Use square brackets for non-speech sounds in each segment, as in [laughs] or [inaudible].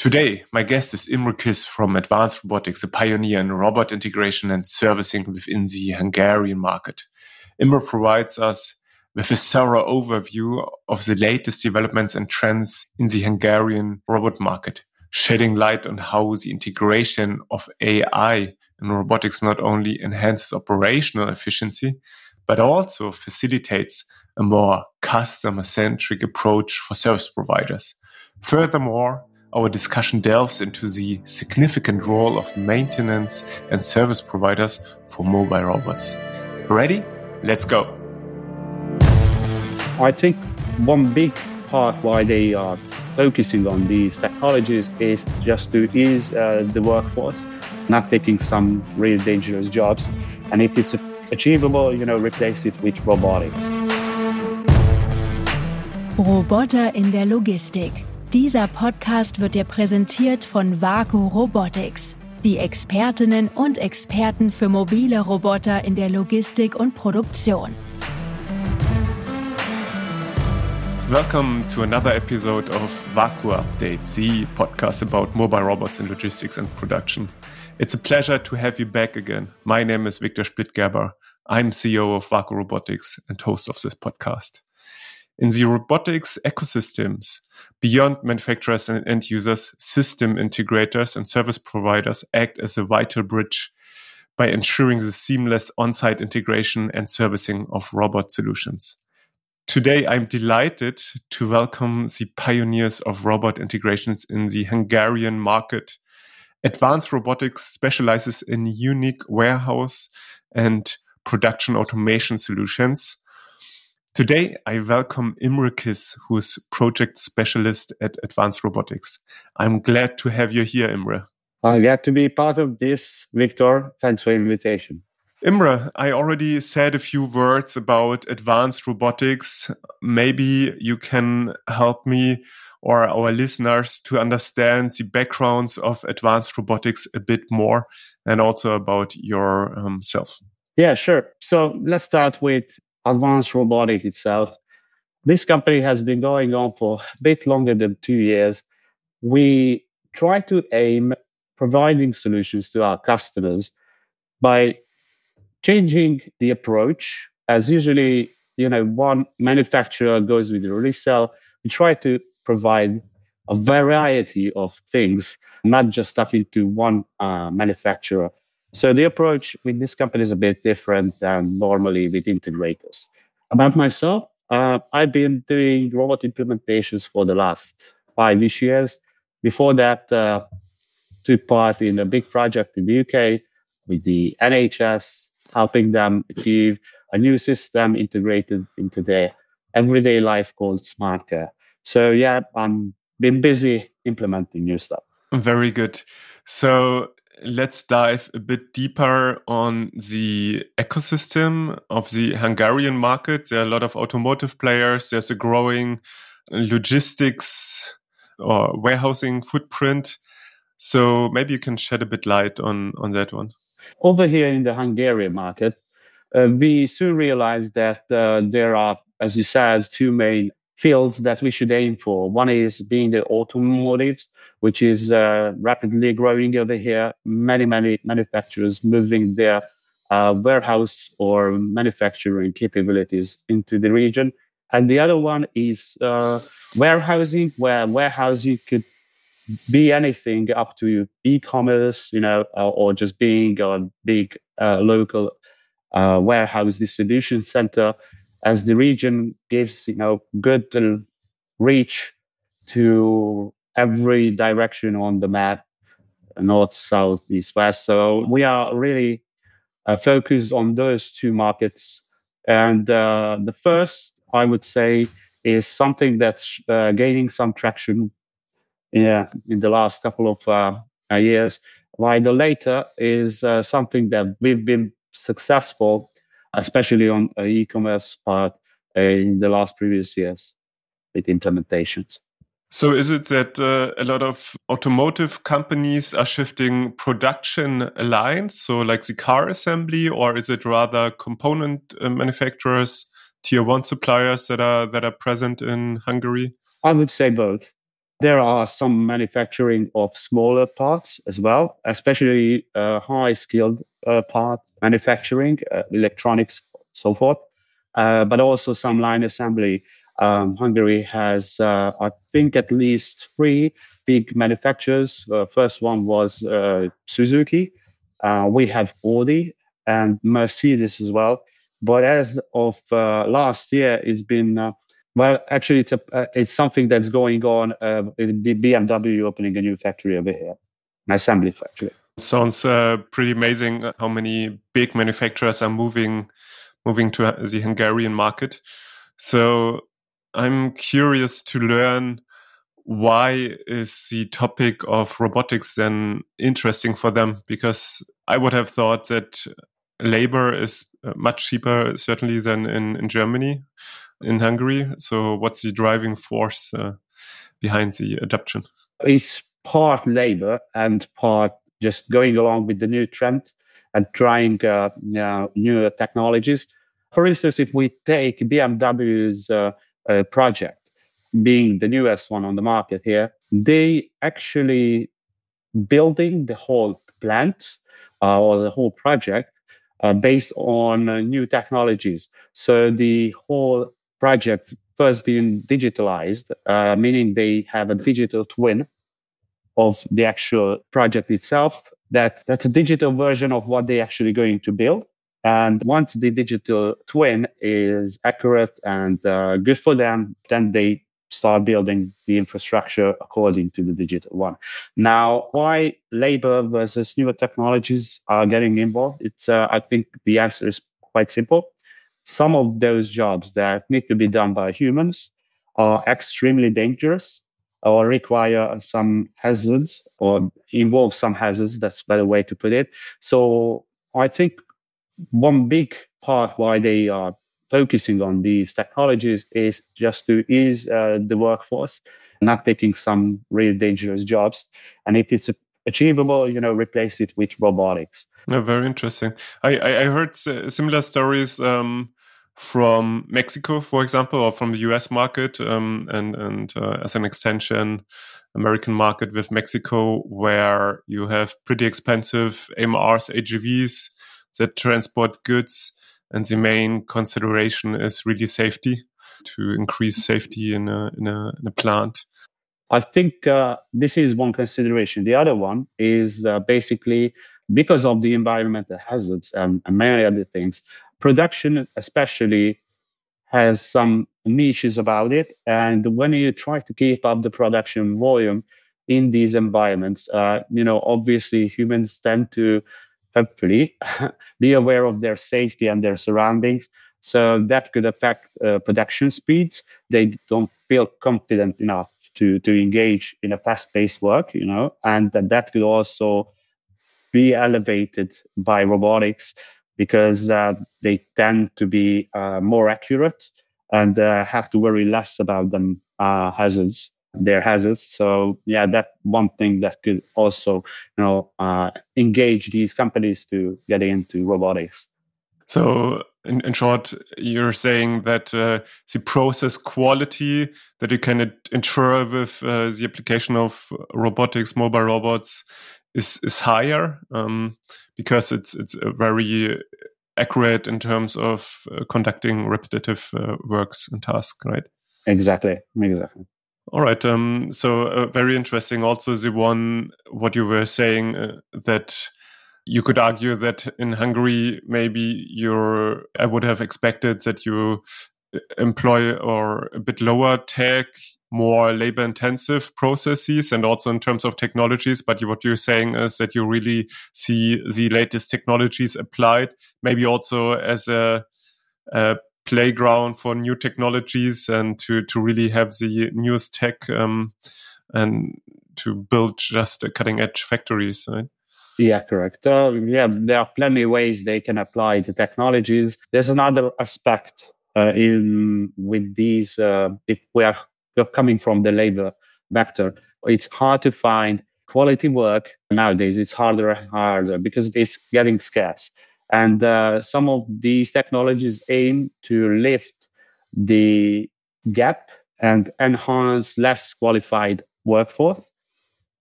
Today, my guest is Imre Kiss from Advanced Robotics, a pioneer in robot integration and servicing within the Hungarian market. Imre provides us with a thorough overview of the latest developments and trends in the Hungarian robot market, shedding light on how the integration of AI in robotics not only enhances operational efficiency, but also facilitates a more customer centric approach for service providers. Furthermore, our discussion delves into the significant role of maintenance and service providers for mobile robots. Ready? Let's go. I think one big part why they are focusing on these technologies is just to ease uh, the workforce, not taking some really dangerous jobs. And if it's achievable, you know, replace it with robotics. Roboter in der Logistik. Dieser Podcast wird dir präsentiert von Vaku Robotics, die Expertinnen und Experten für mobile Roboter in der Logistik und Produktion. Welcome to another episode of Vaku Update, the podcast about mobile robots in logistics and production. It's a pleasure to have you back again. My name is Victor Splittgerber. I'm CEO of Vaku Robotics and host of this podcast. In the robotics ecosystems, beyond manufacturers and end users, system integrators and service providers act as a vital bridge by ensuring the seamless on-site integration and servicing of robot solutions. Today, I'm delighted to welcome the pioneers of robot integrations in the Hungarian market. Advanced Robotics specializes in unique warehouse and production automation solutions Today, I welcome Imre Kiss, who is project specialist at Advanced Robotics. I'm glad to have you here, Imre. I'm glad to be part of this, Victor. Thanks for the invitation. Imre, I already said a few words about advanced robotics. Maybe you can help me or our listeners to understand the backgrounds of advanced robotics a bit more and also about yourself. Um, yeah, sure. So let's start with advanced robotic itself. This company has been going on for a bit longer than two years. We try to aim providing solutions to our customers by changing the approach. As usually, you know, one manufacturer goes with the resell. We try to provide a variety of things, not just talking to one uh, manufacturer. So the approach with this company is a bit different than normally with integrators. About myself, uh, I've been doing robot implementations for the last five years. Before that, uh, took part in a big project in the UK with the NHS, helping them achieve a new system integrated into their everyday life called smart care. So yeah, I'm been busy implementing new stuff. Very good. So let's dive a bit deeper on the ecosystem of the Hungarian market. There are a lot of automotive players. There's a growing logistics or warehousing footprint. So maybe you can shed a bit light on, on that one. Over here in the Hungarian market, uh, we soon realized that uh, there are, as you said, two main fields that we should aim for. One is being the automotive, which is uh, rapidly growing over here. Many, many manufacturers moving their uh, warehouse or manufacturing capabilities into the region. And the other one is uh, warehousing, where warehousing could be anything up to e-commerce, you know, or, just being a big uh, local uh, warehouse distribution center as the region gives you know good reach to every direction on the map north south east west. So we are really uh, focused on those two markets. And uh, the first i would say is something that's uh, gaining some traction yeah, in the last couple of uh, years. While the later is uh, something that we've been successful especially on uh, e-commerce part uh, in the last previous years with implementations. So is it that uh, a lot of automotive companies are shifting production lines, so like the car assembly, or is it rather component uh, manufacturers, tier one suppliers that are that are present in Hungary? I would say both. There are some manufacturing of smaller parts as well, especially uh, high skilled uh, part manufacturing, uh, electronics, so forth, uh, but also some line assembly. Um, Hungary has, uh, I think, at least three big manufacturers. Uh, first one was Suzuki. we have Audi and Mercedes as well. But as of last year, it's been well, actually, it's a uh, it's something that's going on. Uh, the BMW opening a new factory over here, an assembly factory. Sounds uh, pretty amazing. How many big manufacturers are moving moving to the Hungarian market? So I'm curious to learn why is the topic of robotics then interesting for them? Because I would have thought that labor is uh, much cheaper, certainly than in, in Germany in Hungary. So, what's the driving force uh, behind the adoption? It's part labor and part just going along with the new trend and trying uh, new technologies. For instance, if we take BMW's uh, uh, project, being the newest one on the market here, they actually building the whole plant uh, or the whole project uh, based on uh, new technologies. So the whole project first being digitalized, uh, meaning they have a digital twin of the actual project itself. That that's a digital version of what they're actually going to build. And once the digital twin is accurate and uh, good for them, then they start building the infrastructure according to the digital one. Now, why labor versus newer technologies are getting involved? It's, uh, I think the answer is quite simple some of those jobs that need to be done by humans are extremely dangerous or require some hazards or involve some hazards. That's a better way to put it. So I think one big part why they are focusing on these technologies is just to ease uh, the workforce, not taking some really dangerous jobs. And if it's achievable, you know, replace it with robotics. Yeah, very interesting. I, I, I heard similar stories um, from Mexico, for example, or from the US market, um, and and uh, as an extension, American market with Mexico, where you have pretty expensive AMRs, AGVs that transport goods, and the main consideration is really safety to increase safety in a in a, in a plant. I think uh, this is one consideration. The other one is uh, basically because of the environmental hazards and, and many other things production especially has some niches about it and when you try to keep up the production volume in these environments uh, you know obviously humans tend to hopefully [laughs] be aware of their safety and their surroundings. So that could affect uh, production speeds. They don't feel confident enough to to engage in a fast-paced work you know and that, that could also be elevated by robotics because uh, they tend to be uh, more accurate and uh, have to worry less about them uh, hazards their hazards so yeah that one thing that could also you know uh, engage these companies to get into robotics so in, in short you're saying that uh, the process quality that you can ensure with the application of robotics mobile robots is is higher um, because it's it's very accurate in terms of uh, conducting repetitive uh, works and tasks, right? Exactly, exactly. All right. Um, so uh, very interesting. Also, the one what you were saying uh, that you could argue that in Hungary, maybe you're. I would have expected that you uh, employ or a bit lower tech more labor intensive processes and also in terms of technologies. But what you're saying is that you really see the latest technologies applied, maybe also as a, a playground for new technologies and to, to really have the newest tech um, and to build just a cutting edge factories, right? Yeah, correct. Uh, yeah, there are plenty of ways they can apply the technologies. There's another aspect uh, in with these. Uh, if we are coming from the labor vector, it's hard to find quality work nowadays. It's harder and harder because it's getting scarce. And uh, some of these technologies aim to lift the gap and enhance less qualified workforce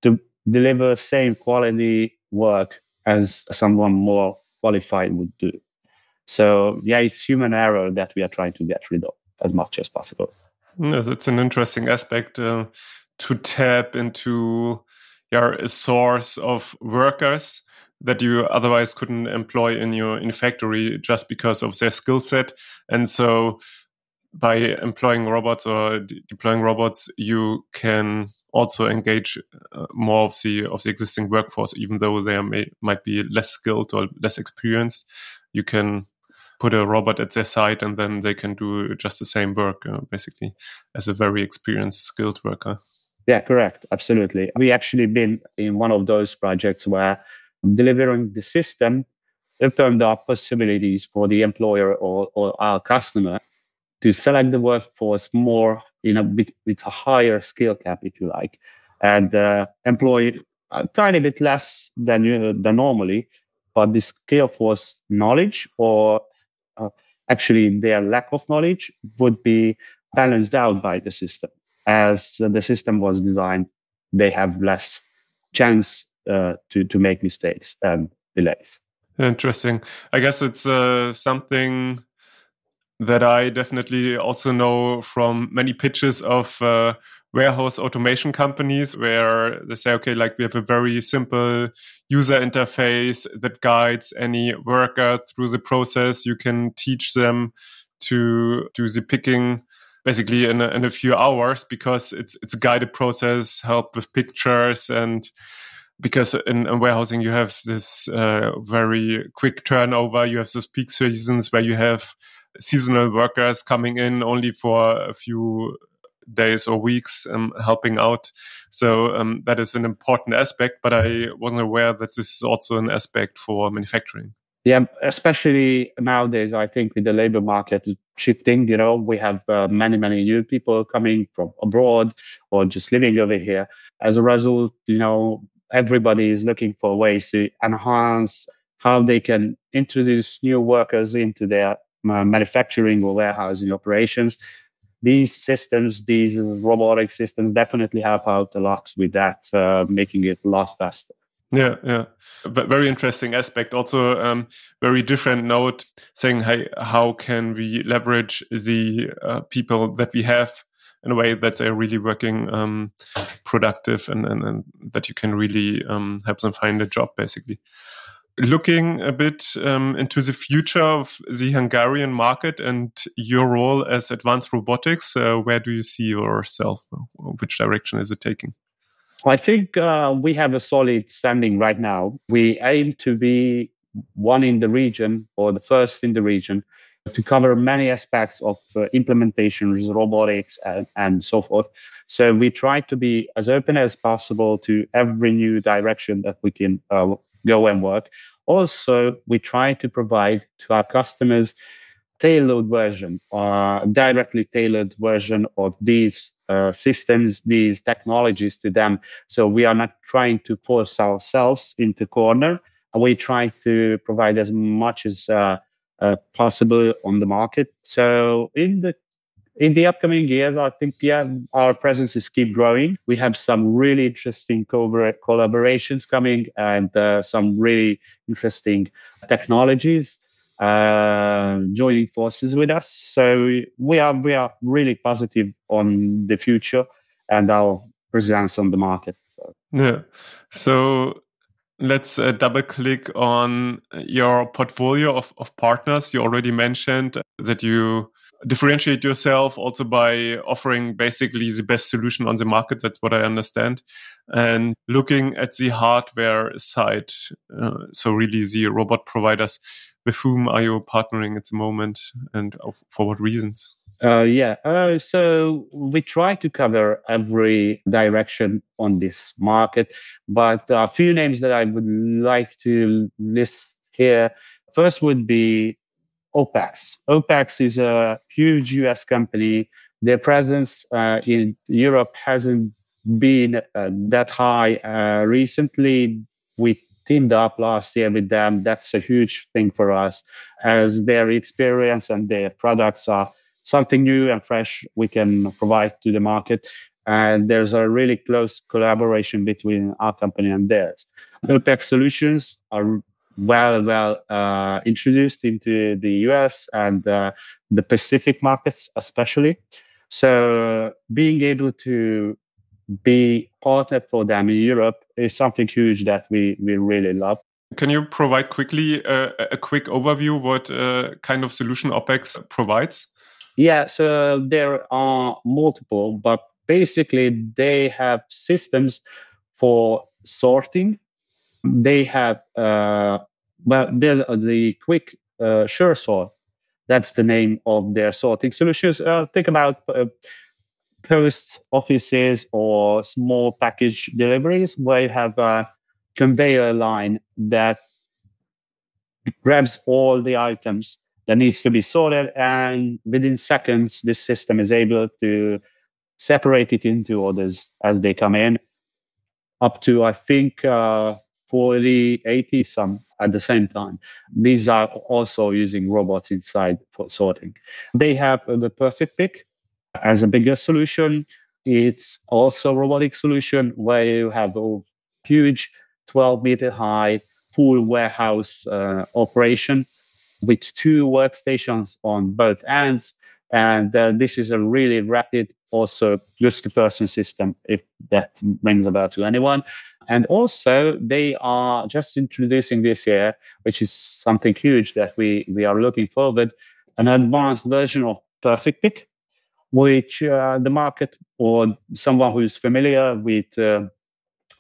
to deliver same quality work as someone more qualified would do. So yeah, it's human error that we are trying to get rid of as much as possible. Yes, it's an interesting aspect uh, to tap into your a source of workers that you otherwise couldn't employ in your in factory just because of their skill set. And so by employing robots or de deploying robots, you can also engage uh, more of the of the existing workforce, even though they may, might be less skilled or less experienced. You can put a robot at their side, and then they can do just the same work, uh, basically, as a very experienced, skilled worker. Yeah, correct. Absolutely. We actually been in one of those projects where delivering the system opened up possibilities for the employer or, or our customer to select the workforce more in a bit with a higher skill cap, if you like, and uh, employ a tiny bit less than uh, than normally, but the skill force knowledge or uh, actually their lack of knowledge would be balanced out by the system. As the system was designed, they have less chance uh, to to make mistakes and delays. Interesting. I guess it's uh, something that I definitely also know from many pitches of uh, warehouse automation companies where they say, okay, like we have a very simple user interface that guides any worker through the process. You can teach them to do the picking basically in a, in a few hours because it's it's a guided process, help with pictures and because in, in, warehousing you have this uh, very quick turnover. You have those peak seasons where you have seasonal workers coming in only for a few days or weeks um, helping out. So um, that is an important aspect, but I wasn't aware that this is also an aspect for manufacturing. Yeah, especially nowadays, I think with the labor market shifting, you know, we have uh, many, many new people coming from abroad or just living over here. As a result, you know, everybody is looking for ways to enhance how they can introduce new workers into their uh, manufacturing or warehousing operations. These systems, these robotic systems, definitely help out a lot with that, uh, making it a lot faster. Yeah, yeah, very interesting aspect. Also, um, very different note saying, "Hey, how can we leverage the uh, people that we have in a way that they're really working um, productive and, and, and, that you can really um, help them find a job, basically." looking a bit um, into the future of the Hungarian market and your role as advanced robotics, uh, where do you see yourself? Which direction is it taking? I think uh, we have a solid standing right now. We aim to be one in the region or the first in the region to cover many aspects of uh, implementations, robotics, and, and so forth. So we try to be as open as possible to every new direction that we can uh, go and work. Also, we try to provide to our customers tailored version uh, directly tailored version of these uh, systems, these technologies to them. So we are not trying to force ourselves into corner. We try to provide as much as uh, uh, possible on the market. So in the in the upcoming years, I think yeah, our presence is keep growing. We have some really interesting collaborations coming and uh, some really interesting technologies uh, joining forces with us. So we are we are really positive on the future and our presence on the market. Yeah. So let's uh, double click on your portfolio of, of partners. You already mentioned that you differentiate yourself also by offering basically the best solution on the market. That's what I understand. And looking at the hardware side, uh, so really the robot providers, with whom are you partnering at the moment and for what reasons? Uh, yeah, uh, so we try to cover every direction on this market, but a few names that I would like to list here. First would be OPEX. OPEX is a huge US company. Their presence uh, in Europe hasn't been uh, that high. Uh, recently, we teamed up last year with them. That's a huge thing for us as their experience and their products are something new and fresh we can provide to the market. And there's a really close collaboration between our company and theirs. OPEX Solutions are well, well uh, introduced into the US and uh, the Pacific markets, especially. So being able to be partner for them in Europe is something huge that we, we really love. Can you provide quickly uh, a quick overview what uh, kind of solution OPEX provides? Yeah, so there are multiple, but basically they have systems for sorting. They have, uh, well, the quick uh, sure sort. That's the name of their sorting solutions. Uh, think about uh, post offices or small package deliveries where you have a conveyor line that grabs all the items that needs to be sorted and within seconds this system is able to separate it into orders as they come in up to i think uh, 40 80 some at the same time. These are also using robots inside for sorting. They have the perfect pick as a bigger solution, it's also a robotic solution where you have a huge 12 meter high full warehouse uh, operation with two workstations on both ends. And uh, this is a really rapid, also goods to person system, if that rings a bell to anyone. And also, they are just introducing this year, which is something huge that we, we are looking forward, an advanced version of Perfect Pick, which uh, the market or someone who's familiar with uh,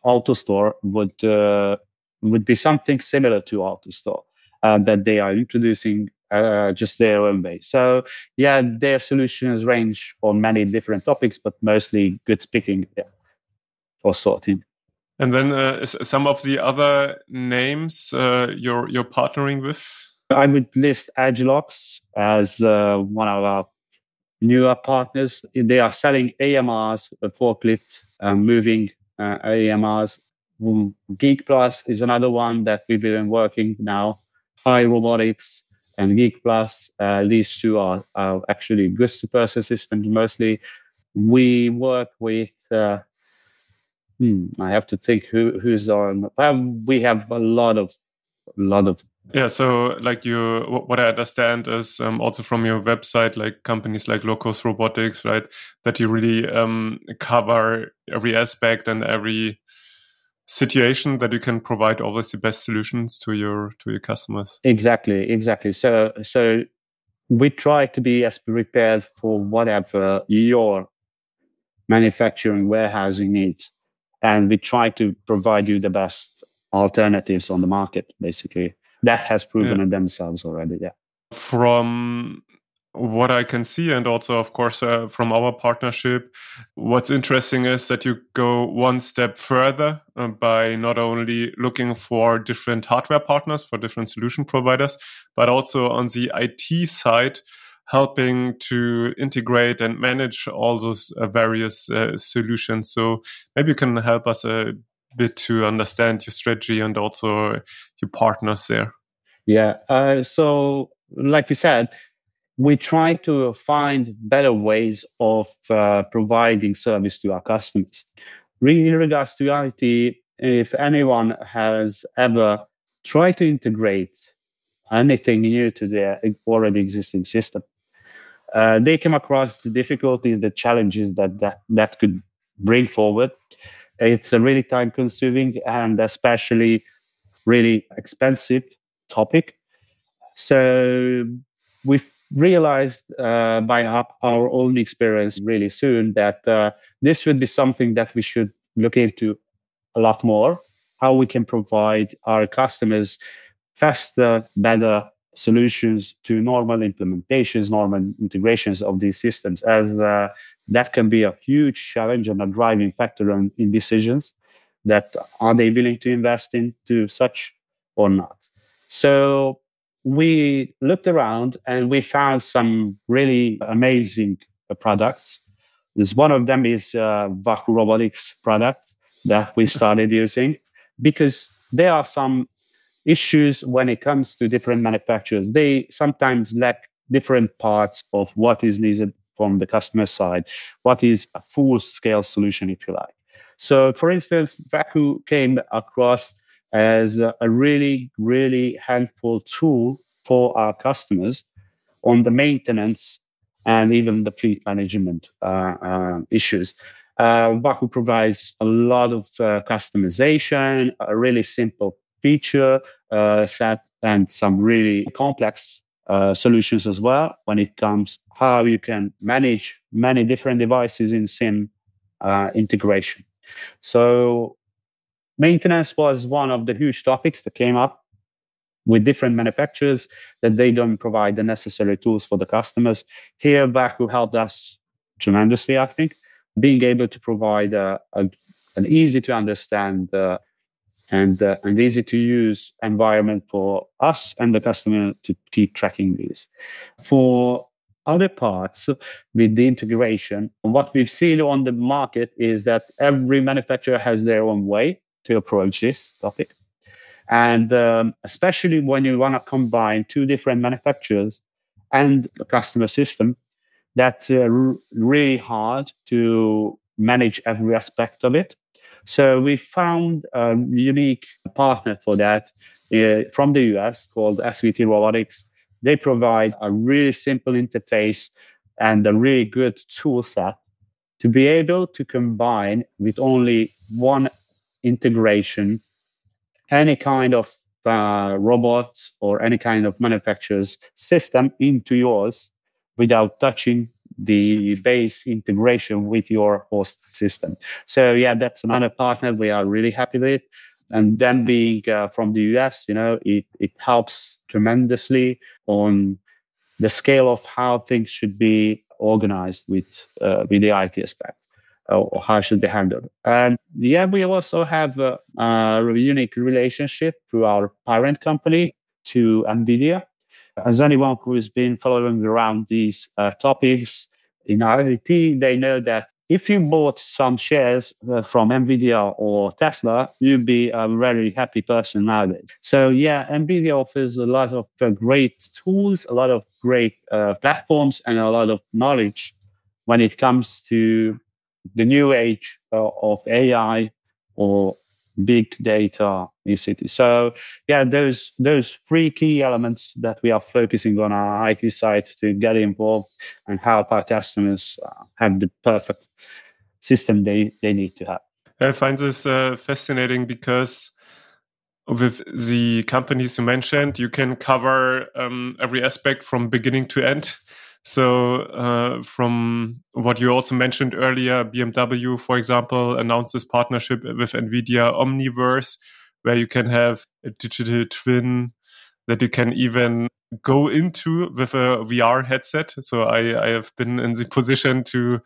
AutoStore would uh, would be something similar to AutoStore uh, that they are introducing uh, just their own way. So yeah, their solutions range on many different topics, but mostly goods picking yeah, or sorting. And then uh, some of the other names you're you're partnering with. I would list Agilox as one of our newer partners. They are selling AMRs, forklift, um, moving uh, AMRs. Um, Geek Plus is another one that we've been working now. Robotics and Geek Plus. Uh, these two are, are actually good super systems mostly. We work with, uh, hmm, I have to think who, who's on. Well, we have a lot of, a lot of yeah, so like you, what I understand is um, also from your website, like companies like Locus Robotics, right? That you really um, cover every aspect and every situation that you can provide always the best solutions to your to your customers. Exactly, exactly. So so we try to be as prepared for whatever your manufacturing warehousing needs, and we try to provide you the best alternatives on the market, basically that has proven yeah. themselves already. Yeah. From what I can see, and also, of course, uh, from our partnership, what's interesting is that you go one step further uh, by not only looking for different hardware partners for different solution providers, but also on the IT side, helping to integrate and manage all those uh, various uh, solutions. So maybe you can help us a bit to understand your strategy and also your partners there. Yeah. Uh, so, like you said, we try to find better ways of uh, providing service to our customers. In regards to IT, if anyone has ever tried to integrate anything new to their already existing system, uh, they came across the difficulties, the challenges that, that that could bring forward. It's a really time consuming and especially really expensive topic. So we've realized uh, by our, our, own experience really soon that uh, this would be something that we should look into a lot more how we can provide our customers faster, better solutions to normal implementations, normal integrations of these systems, as uh, that can be a huge challenge and a driving factor in, in decisions that are they willing to invest into such or not. So we looked around and we found some really amazing products. This one of them is uh, WAKU Robotics product that we started using because there are some issues when it comes to different manufacturers. They sometimes lack different parts of what is needed from the customer side, what is a full scale solution, if you like. So, for instance, WAKU came across as a, really, really helpful tool for our customers on the maintenance and even the fleet management uh, uh, issues. Uh, WAKU provides a lot of uh, customization, a really simple feature uh, set, and some really complex uh, solutions as well when it comes how you can manage many different devices in SIM integration. So maintenance was one of the huge topics that came up with different manufacturers that they don't provide the necessary tools for the customers. Here, WAKU helped us tremendously, I think, being able to provide a, a, an easy to understand uh, and uh, and easy to use environment for us and the customer to keep tracking these. For other parts with the integration, what we've seen on the market is that every manufacturer has their own way to approach this topic. And um, especially when you want to combine two different manufacturers and a customer system, that's uh, r- really hard to manage every aspect of it. So we found a unique partner for that uh, from the US called SVT Robotics. They provide a really simple interface and a really good tool set to be able to combine with only one integration any kind of uh, robots or any kind of manufacturer's system into yours without touching the base integration with your host system. So yeah, that's another partner we are really happy with. And then being uh, from the US, you know, it, it helps tremendously on the scale of how things should be organized with, uh, with the IT aspect or how should be handled. And yeah, we also have a, a unique relationship through our parent company to NVIDIA. As anyone who has been following around these uh, topics in IoT, they know that if you bought some shares uh, from NVIDIA or Tesla, you'd be a very happy person nowadays. So yeah, NVIDIA offers a lot of uh, great tools, a lot of great uh, platforms, and a lot of knowledge when it comes to the new age uh, of AI or big data in cities. So yeah, those those three key elements that we are focusing on our IT side to get involved and help our customers uh, have the perfect system they, they need to have. I find this uh, fascinating because with the companies you mentioned, you can cover um, every aspect from beginning to end. So, uh, from what you also mentioned earlier, BMW, for example, announced this partnership with NVIDIA Omniverse, where you can have a digital twin that you can even go into with a VR headset. So, I, I have been in the position to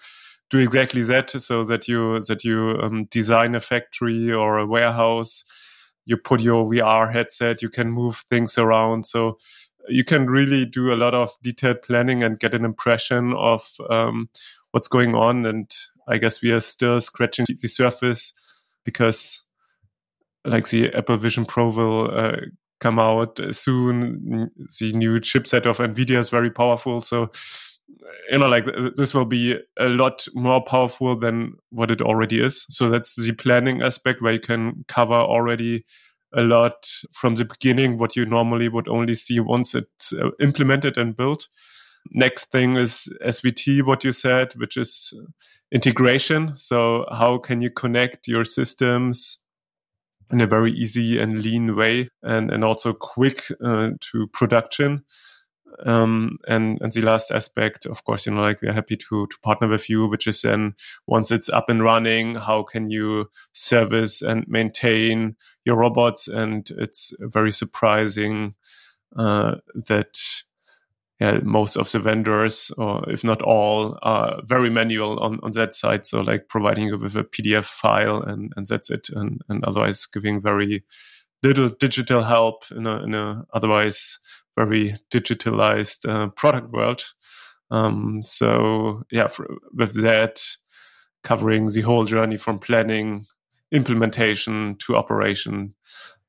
do exactly that, so that you that you um, design a factory or a warehouse. You put your VR headset, you can move things around. So you can really do a lot of detailed planning and get an impression of um, what's going on. And I guess we are still scratching the surface because, like, the Apple Vision Pro will uh, come out soon. The new chipset of NVIDIA is very powerful. So, you know, like this will be a lot more powerful than what it already is. So that's the planning aspect where you can cover already a lot from the beginning, what you normally would only see once it's uh, implemented and built. Next thing is SVT, what you said, which is integration. So how can you connect your systems in a very easy and lean way and, and also quick uh, to production? Um, and, and the last aspect, of course, you know, like we're happy to, to partner with you, which is then once it's up and running, how can you service and maintain your robots? And it's very surprising, uh, that, yeah, most of the vendors, or if not all, are very manual on, on that side. So like providing you with a PDF file and, and that's it. And, and otherwise giving very little digital help in a, in a otherwise very digitalized uh, product world. Um, so yeah, for, with that, covering the whole journey from planning, implementation to operation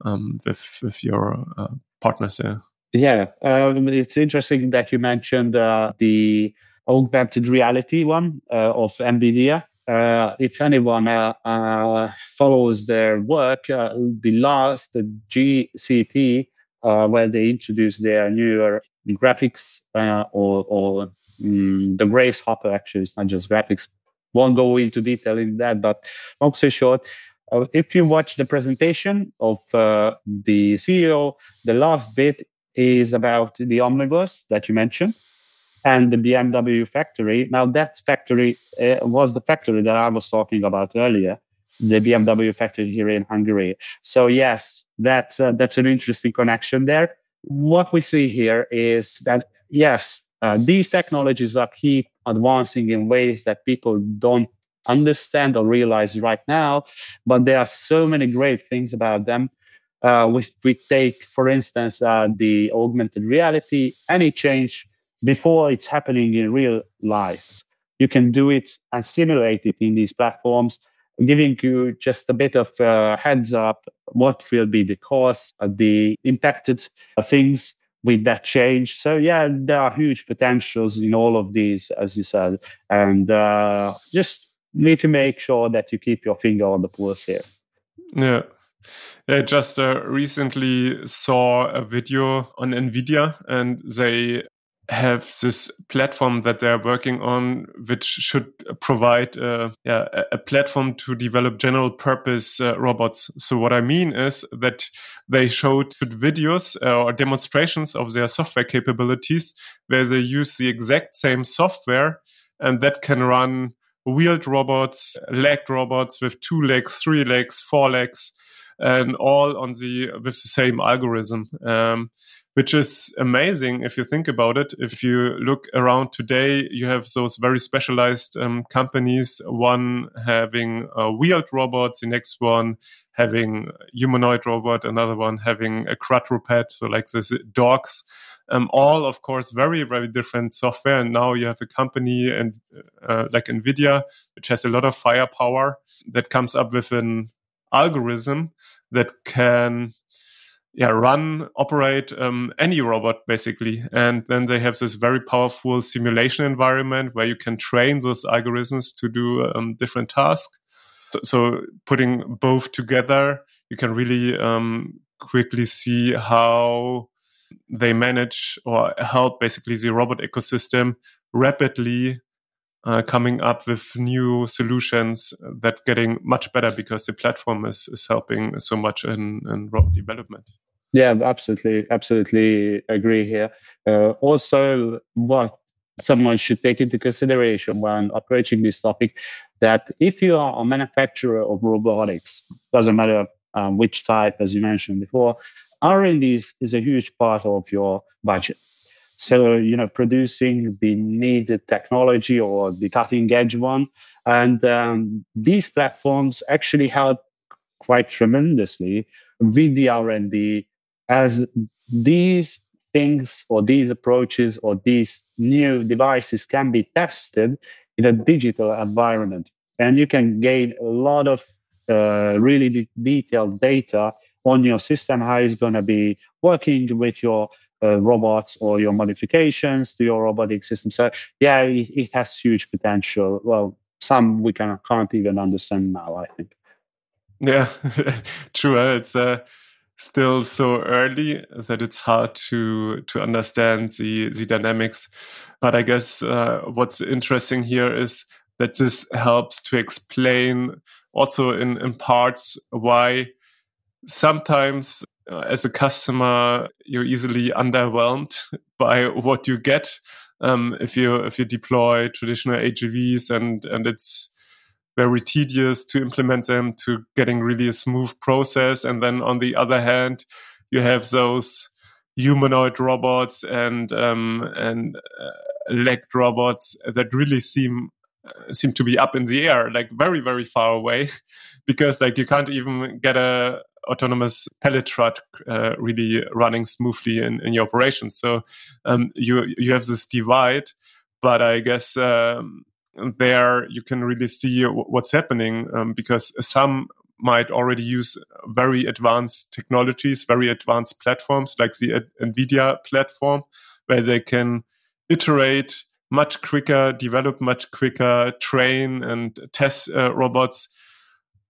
um, with with your uh, partners there. Yeah, um, it's interesting that you mentioned uh, the augmented reality one uh, of NVIDIA. Uh, if anyone uh, uh, follows their work, uh, the last the GTC, where they introduced their newer graphics or, or um, the Grace Hopper, actually, it's not just graphics. Won't go into detail in that, but long story short, uh, if you watch the presentation of uh, the CEO, the last bit is about the Omniverse that you mentioned and the BMW factory. Now, that factory uh, was the factory that I was talking about earlier, the BMW factory here in Hungary. So, yes, that's, uh, that's an interesting connection there. What we see here is that, yes, uh, these technologies are keep advancing in ways that people don't understand or realize right now, but there are so many great things about them. Uh, we, we take, for instance, uh, the augmented reality, any change before it's happening in real life. You can do it and simulate it in these platforms, giving you just a bit of uh, heads up what will be the cost, the impacted things with that change. So yeah, there are huge potentials in all of these, as you said, and uh, just need to make sure that you keep your finger on the pulse here. Yeah. I just uh, recently saw a video on NVIDIA and they have this platform that they're working on, which should provide uh, yeah, a platform to develop general purpose uh, robots. So what I mean is that they showed videos uh, or demonstrations of their software capabilities where they use the exact same software and that can run wheeled robots, legged robots with two legs, three legs, four legs, and all on the with the same algorithm. Um, which is amazing if you think about it. If you look around today, you have those very specialized um, companies, one having uh, wheeled robots, the next one having humanoid robot, another one having a quadruped, so like this dogs. Um, all, of course, very, very different software. And now you have a company and uh, like NVIDIA, which has a lot of firepower that comes up with an algorithm that can yeah, run, operate um, any robot basically. And then they have this very powerful simulation environment where you can train those algorithms to do um, different tasks. So, so, putting both together, you can really um, quickly see how they manage or help basically the robot ecosystem rapidly uh, coming up with new solutions that getting much better because the platform is, is helping so much in, in robot development. Yeah, absolutely, absolutely agree here. Uh, also, what someone should take into consideration when approaching this topic that if you are a manufacturer of robotics, doesn't matter um, which type, as you mentioned before, R&D is, is a huge part of your budget. So, you know, producing the needed technology or the cutting edge one. And um, these platforms actually help quite tremendously with the R&D as these things or these approaches or these new devices can be tested in a digital environment. And you can gain a lot of uh, really de- detailed data on your system, how it's going to be working with your uh, robots or your modifications to your robotic system. So yeah, it, it has huge potential. Well, some we can, can't even understand now, I think. Yeah, [laughs] true. It's uh, still so early that it's hard to to understand the the dynamics. But I guess uh, what's interesting here is that this helps to explain also in in parts why sometimes uh, as a customer you're easily underwhelmed by what you get um, if you if you deploy traditional AGVs and and it's very tedious to implement them to getting really a smooth process and then on the other hand you have those humanoid robots and um, and uh, robots that really seem uh, seem to be up in the air like very very far away [laughs] because like you can't even get a autonomous pallet truck uh, really running smoothly in, in your operations. So um, you you have this divide, but I guess um, there you can really see what's happening um, because some might already use very advanced technologies, very advanced platforms like the NVIDIA platform, where they can iterate much quicker, develop much quicker, train and test uh, robots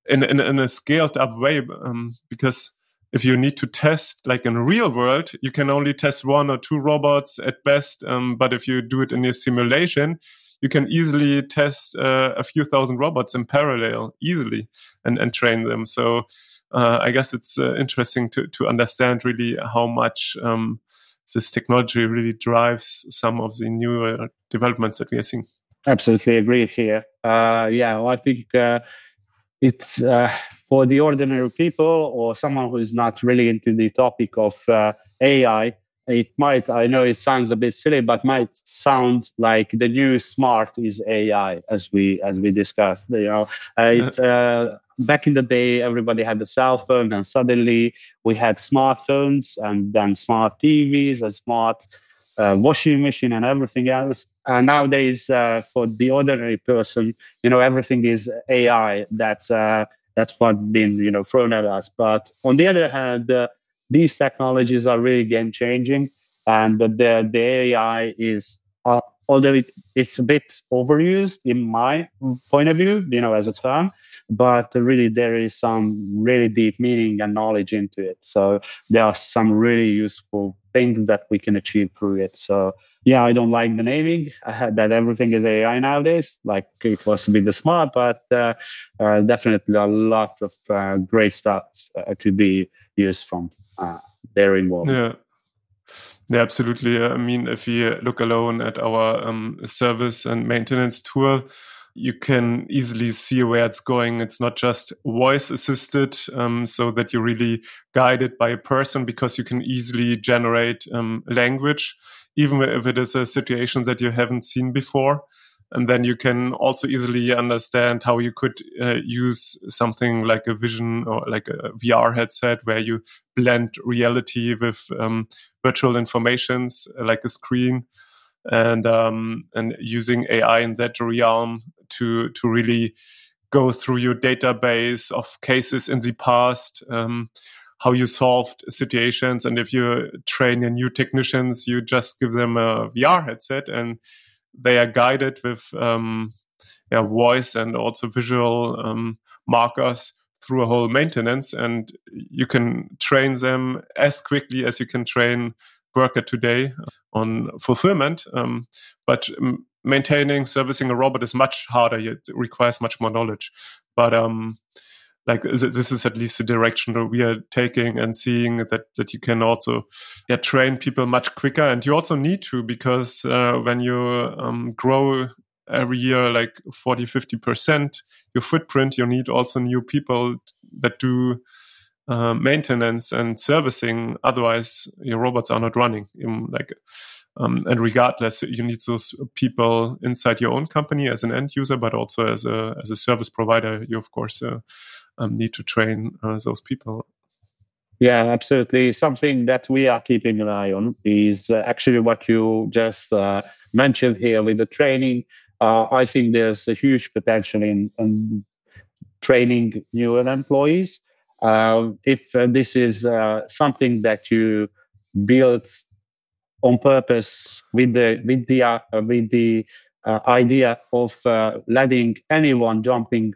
in, in, in a scaled up way. Um, because if you need to test like in real world, you can only test one or two robots at best. Um, but if you do it in a simulation, you can easily test uh, a few thousand robots in parallel easily and, and train them. So uh, I guess it's uh, interesting to, to understand really how much um, this technology really drives some of the newer developments that we are seeing. Absolutely agree here. Uh, yeah, well, I think uh, it's uh, for the ordinary people or someone who is not really into the topic of uh, AI. It might, I know it sounds a bit silly, but might sound like the new smart is AI, as we as we discussed. You know, uh, it, uh, back in the day, everybody had a cell phone, and suddenly we had smartphones, and then smart TVs, and smart uh, washing machine, and everything else. And nowadays, uh, for the ordinary person, you know, everything is AI. That's uh, that's what been you know thrown at us. But on the other hand, uh, these technologies are really game changing, and the the AI is uh, although it, it's a bit overused in my point of view, you know, as a term, but really there is some really deep meaning and knowledge into it. So there are some really useful things that we can achieve through it. So yeah, I don't like the naming [laughs] that everything is AI nowadays. Like it was to be the smart, but uh, uh, definitely a lot of uh, great stuff uh, to be used from uh, their involvement. Yeah. Yeah, absolutely. I mean, if we look alone at our um, service and maintenance tool, you can easily see where it's going. It's not just voice assisted, um, so that you're really guided by a person because you can easily generate um, language even if it is a situation that you haven't seen before. And then you can also easily understand how you could uh, use something like a vision or like a VR headset where you blend reality with um, virtual informations like a screen and um, and using AI in that realm to to really go through your database of cases in the past. Um, how you solved situations. And if you train your new technicians, you just give them a VR headset and they are guided with um, yeah, voice and also visual um, markers through a whole maintenance. And you can train them as quickly as you can train worker today on fulfillment. Um, but maintaining, servicing a robot is much harder. It requires much more knowledge. But um, like this is at least the direction that we are taking and seeing that that you can also yeah, train people much quicker and you also need to because uh, when you um, grow every year like 40 50% your footprint you need also new people that do uh, maintenance and servicing otherwise your robots are not running in like um, and regardless, you need those people inside your own company as an end user, but also as a as a service provider. You of course uh, um, need to train uh, those people. Yeah, absolutely. Something that we are keeping an eye on is uh, actually what you just uh, mentioned here with the training. Uh, I think there's a huge potential in, in training newer employees. Uh, if uh, this is something that you build on purpose with the with the with the idea of letting anyone jumping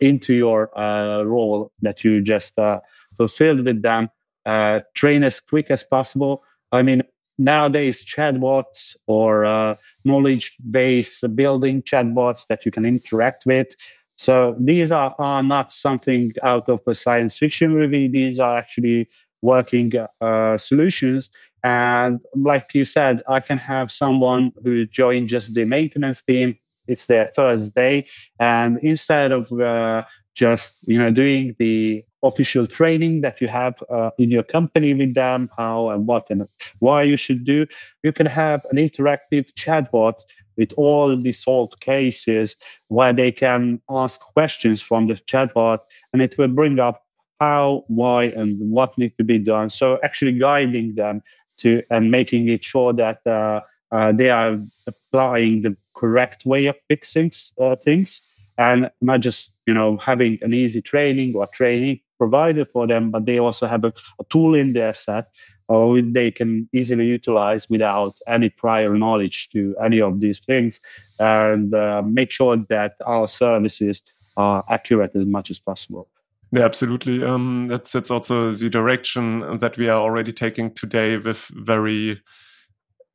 into your uh, role that you just uh, fulfilled with them. Uh, train as quick as possible. I mean, nowadays, chatbots or uh, knowledge base building chatbots that you can interact with. So these are, are not something out of a science fiction movie. These are actually working uh, solutions. And like you said, I can have someone who joined just the maintenance team it's their first day, and instead of uh, just you know doing the official training that you have uh, in your company with them, how and what and why you should do, you can have an interactive chatbot with all the solved cases where they can ask questions from the chatbot, and it will bring up how, why, and what needs to be done. So actually guiding them to and making it sure that uh, uh, they are applying the correct way of fixing uh, things and not just you know having an easy training or training provided for them but they also have a, a tool in their set or they can easily utilize without any prior knowledge to any of these things and uh, make sure that our services are accurate as much as possible. Yeah, absolutely. Um, that's that's also the direction that we are already taking today with very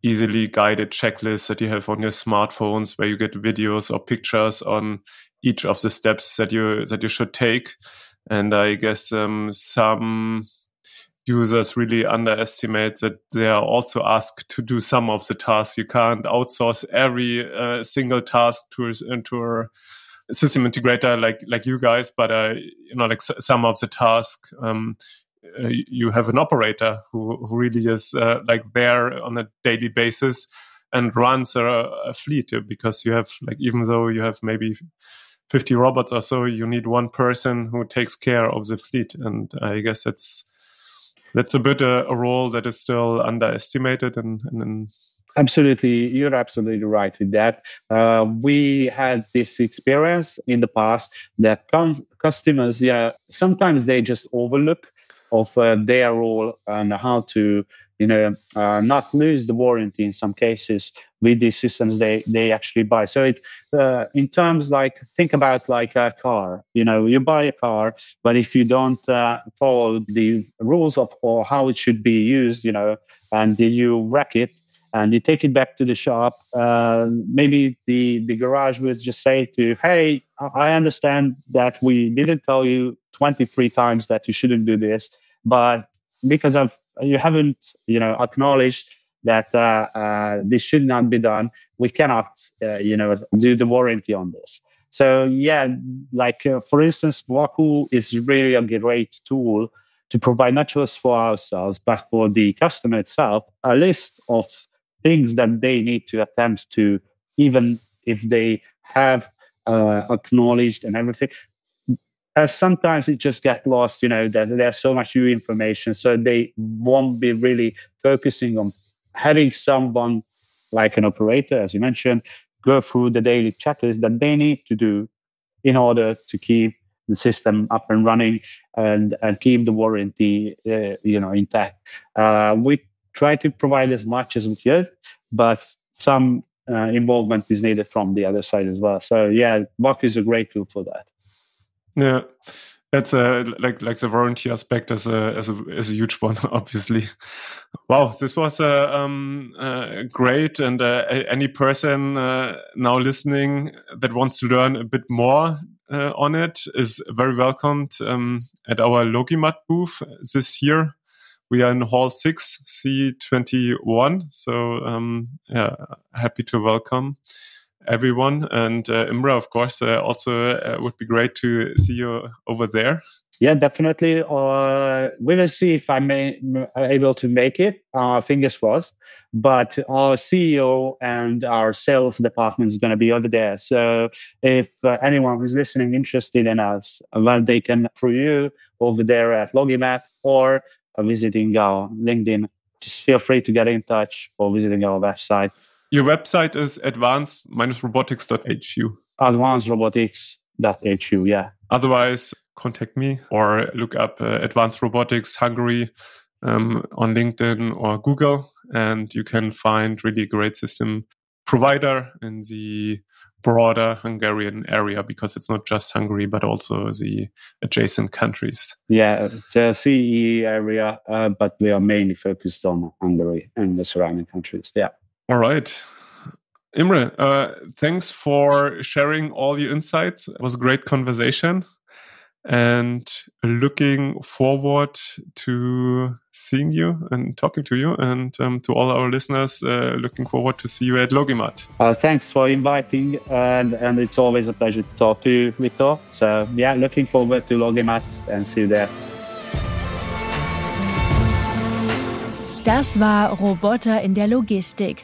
easily guided checklists that you have on your smartphones, where you get videos or pictures on each of the steps that you that you should take. And I guess um, some users really underestimate that they are also asked to do some of the tasks. You can't outsource every uh, single task to, to a system integrator like like you guys, but uh, you know, like some of the tasks. Um, uh, you have an operator who, who really is uh, like there on a daily basis and runs a, a fleet because you have like even though you have maybe 50 robots or so you need one person who takes care of the fleet and i guess that's that's a bit a, a role that is still underestimated and, and, and Absolutely, you're absolutely right with that. Uh, we had this experience in the past that com- customers, yeah, sometimes they just overlook of uh, their role and how to you know, uh, not lose the warranty in some cases with these systems they they actually buy. So it uh, in terms like think about like a car. You know, you buy a car, but if you don't uh, follow the rules of or how it should be used, you know, and you wreck it and you take it back to the shop, uh, maybe the the garage will just say to you, "Hey, I understand that we didn't tell you 23 times that you shouldn't do this, but because of you haven't you know acknowledged that uh, uh, this should not be done. We cannot uh, you know do the warranty on this. So yeah, like uh, for instance, Waku is really a great tool to provide not just for ourselves but for the customer itself a list of things that they need to attend to, even if they have uh, acknowledged and everything uh, sometimes it just gets lost, you know, that there's so much new information. So they won't be really focusing on having someone like an operator, as you mentioned, go through the daily checklist that they need to do in order to keep the system up and running and, and keep the warranty, uh, you know, intact. Uh, we try to provide as much as we could, but some uh, involvement is needed from the other side as well. So yeah, WAKU is a great tool for that. Yeah. That's a like like the warranty aspect as a as a as a huge one, [laughs] obviously. Wow, this was uh, um, uh, great, and uh, any person uh, now listening that wants to learn a bit more uh, on it is very welcomed um, at our Logimat booth this year. We are in Hall Six, C twenty one. So um, yeah, happy to welcome everyone. And uh, Imre, of course, uh, also uh, would be great to see you over there. Yeah, definitely. Uh, we will see if I'm able to make it. Uh, fingers crossed. But our CEO and our sales department is going to be over there. So if uh, anyone who's listening interested in us, well, they can through you over there at Logimat or visiting our LinkedIn. Just feel free to get in touch or visiting our website. Your website is advanced-robotics.hu. Advancedrobotics.hu, yeah. Otherwise, contact me or look up uh, Advanced Robotics Hungary um, on LinkedIn or Google, and you can find really great system provider in the broader Hungarian area because it's not just Hungary but also the adjacent countries. Yeah, the CE area, uh, but we are mainly focused on Hungary and the surrounding countries. Yeah. All right. Imre, uh, thanks for sharing all your insights. It was a great conversation and looking forward to seeing you and talking to you and um, to all our listeners uh, looking forward to see you at logimat uh, thanks for inviting and, and it's always a pleasure to talk to you victor so yeah looking forward to logimat and see you there Das war Roboter in der Logistik